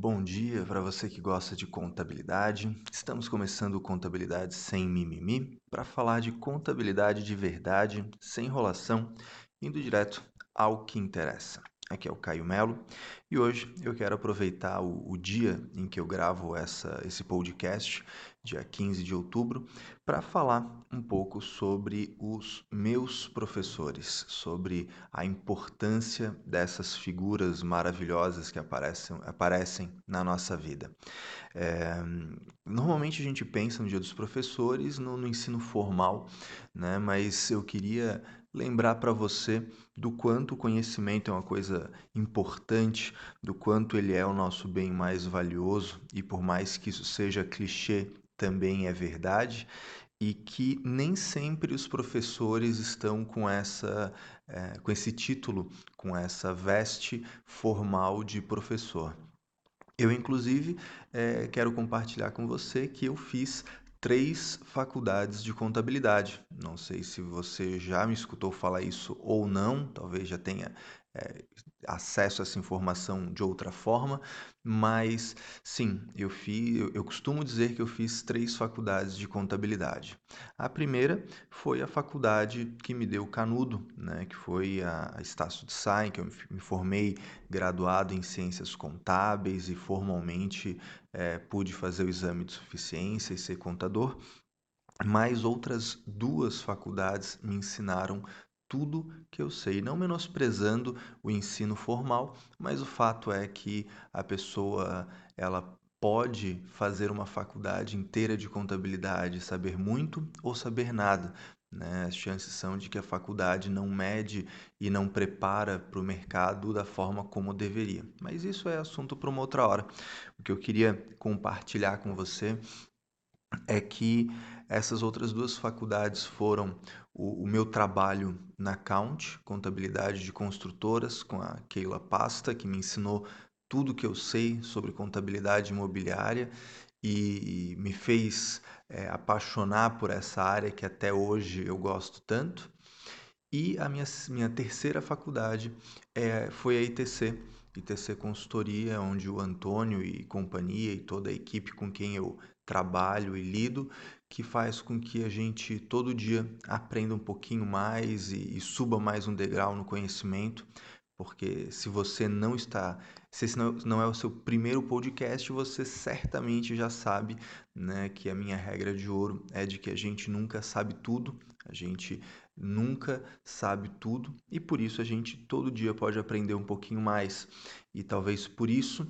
Bom dia para você que gosta de contabilidade. Estamos começando Contabilidade Sem Mimimi para falar de contabilidade de verdade, sem enrolação, indo direto ao que interessa. Aqui é o Caio Melo e hoje eu quero aproveitar o, o dia em que eu gravo essa, esse podcast, dia 15 de outubro, para falar um pouco sobre os meus professores, sobre a importância dessas figuras maravilhosas que aparecem, aparecem na nossa vida. É, normalmente a gente pensa no Dia dos Professores no, no ensino formal, né? mas eu queria lembrar para você do quanto o conhecimento é uma coisa importante, do quanto ele é o nosso bem mais valioso e por mais que isso seja clichê, também é verdade e que nem sempre os professores estão com essa é, com esse título, com essa veste formal de professor. Eu, inclusive, é, quero compartilhar com você que eu fiz três faculdades de contabilidade. Não sei se você já me escutou falar isso ou não, talvez já tenha é, acesso a essa informação de outra forma, mas sim, eu fiz, eu, eu costumo dizer que eu fiz três faculdades de contabilidade. A primeira foi a faculdade que me deu canudo, né, que foi a, a Estácio de Sá, que eu me formei graduado em ciências contábeis e formalmente é, pude fazer o exame de suficiência e ser contador. Mais outras duas faculdades me ensinaram tudo que eu sei, não menosprezando o ensino formal, mas o fato é que a pessoa ela pode fazer uma faculdade inteira de contabilidade, saber muito ou saber nada. Né? As chances são de que a faculdade não mede e não prepara para o mercado da forma como deveria. Mas isso é assunto para uma outra hora. O que eu queria compartilhar com você é que essas outras duas faculdades foram o, o, meu trabalho na Count, contabilidade de construtoras, com a Keila Pasta, que me ensinou tudo que eu sei sobre contabilidade imobiliária e me fez é, apaixonar por essa área que até hoje eu gosto tanto. E a minha, minha terceira faculdade é, foi a ITC, ITC Consultoria, onde o Antônio e companhia e toda a equipe com quem eu trabalho e lido, que faz com que a gente todo dia aprenda um pouquinho mais e, e suba mais um degrau no conhecimento, porque se você não está, se esse não, não é o seu primeiro podcast, você certamente já sabe, né, que a minha regra de ouro é de que a gente nunca sabe tudo, a gente nunca sabe tudo e por isso a gente todo dia pode aprender um pouquinho mais. E talvez por isso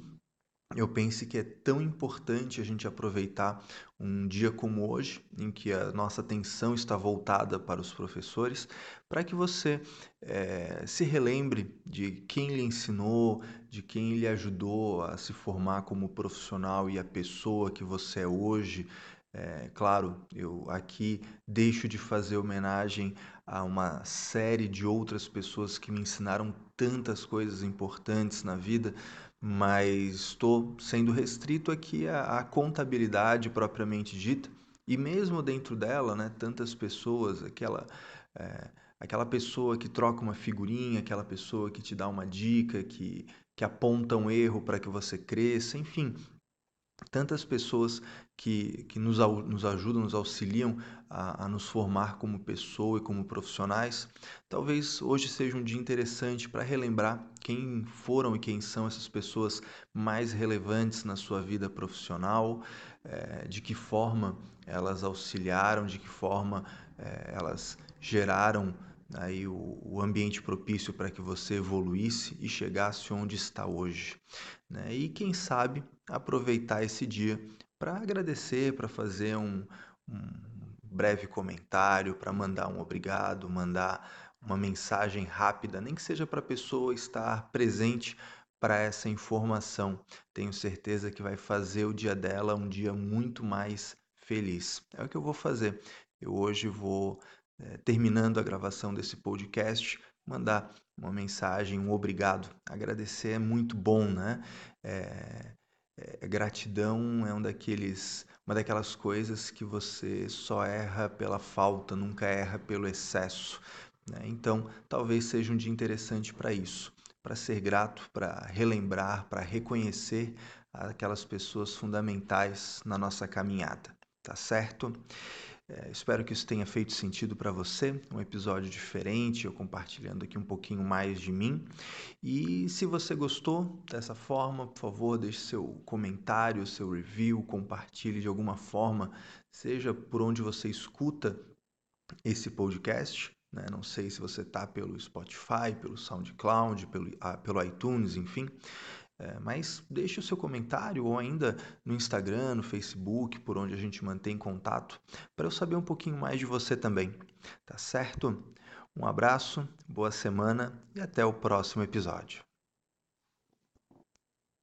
eu pense que é tão importante a gente aproveitar um dia como hoje, em que a nossa atenção está voltada para os professores, para que você é, se relembre de quem lhe ensinou, de quem lhe ajudou a se formar como profissional e a pessoa que você é hoje. É, claro, eu aqui deixo de fazer homenagem a uma série de outras pessoas que me ensinaram tantas coisas importantes na vida, mas estou sendo restrito aqui à, à, contabilidade propriamente dita, e mesmo dentro dela, né, tantas pessoas, aquela, é, aquela pessoa que troca uma figurinha, aquela pessoa que te dá uma dica, que, que aponta um erro para que você cresça, enfim, tantas pessoas que, que nos, nos ajudam, nos auxiliam a, a, nos formar como pessoa e como profissionais. Talvez hoje seja um dia interessante para relembrar quem foram e quem são essas pessoas mais relevantes na sua vida profissional, é, de que forma elas auxiliaram, de que forma é, elas geraram aí o, o ambiente propício para que você evoluísse e chegasse onde está hoje. Né? E quem sabe aproveitar esse dia para agradecer, para fazer um, um breve comentário, para mandar um obrigado, mandar uma mensagem rápida, nem que seja para a pessoa estar presente para essa informação. Tenho certeza que vai fazer o dia dela um dia muito mais feliz. É o que eu vou fazer. Eu hoje vou é, terminando a gravação desse podcast, mandar uma mensagem, um obrigado. Agradecer é muito bom, né? É, é, gratidão é um daqueles, uma daquelas coisas que você só erra pela falta, nunca erra pelo excesso. Né? Então, talvez seja um dia interessante para isso. para ser grato, para relembrar, para reconhecer aquelas pessoas fundamentais na nossa caminhada, tá certo? É, espero que isso tenha feito sentido para você, um episódio diferente, eu compartilhando aqui um pouquinho mais de mim. E se você gostou dessa forma, por favor, deixe seu comentário, seu review, compartilhe de alguma forma, seja por onde você escuta esse podcast. Né? Não sei se você está pelo Spotify, pelo SoundCloud, pelo, ah, pelo iTunes, enfim. É, mas deixe o seu comentário ou ainda no Instagram, no Facebook, por onde a gente mantém contato, para eu saber um pouquinho mais de você também. Tá certo? Um abraço, boa semana e até o próximo episódio.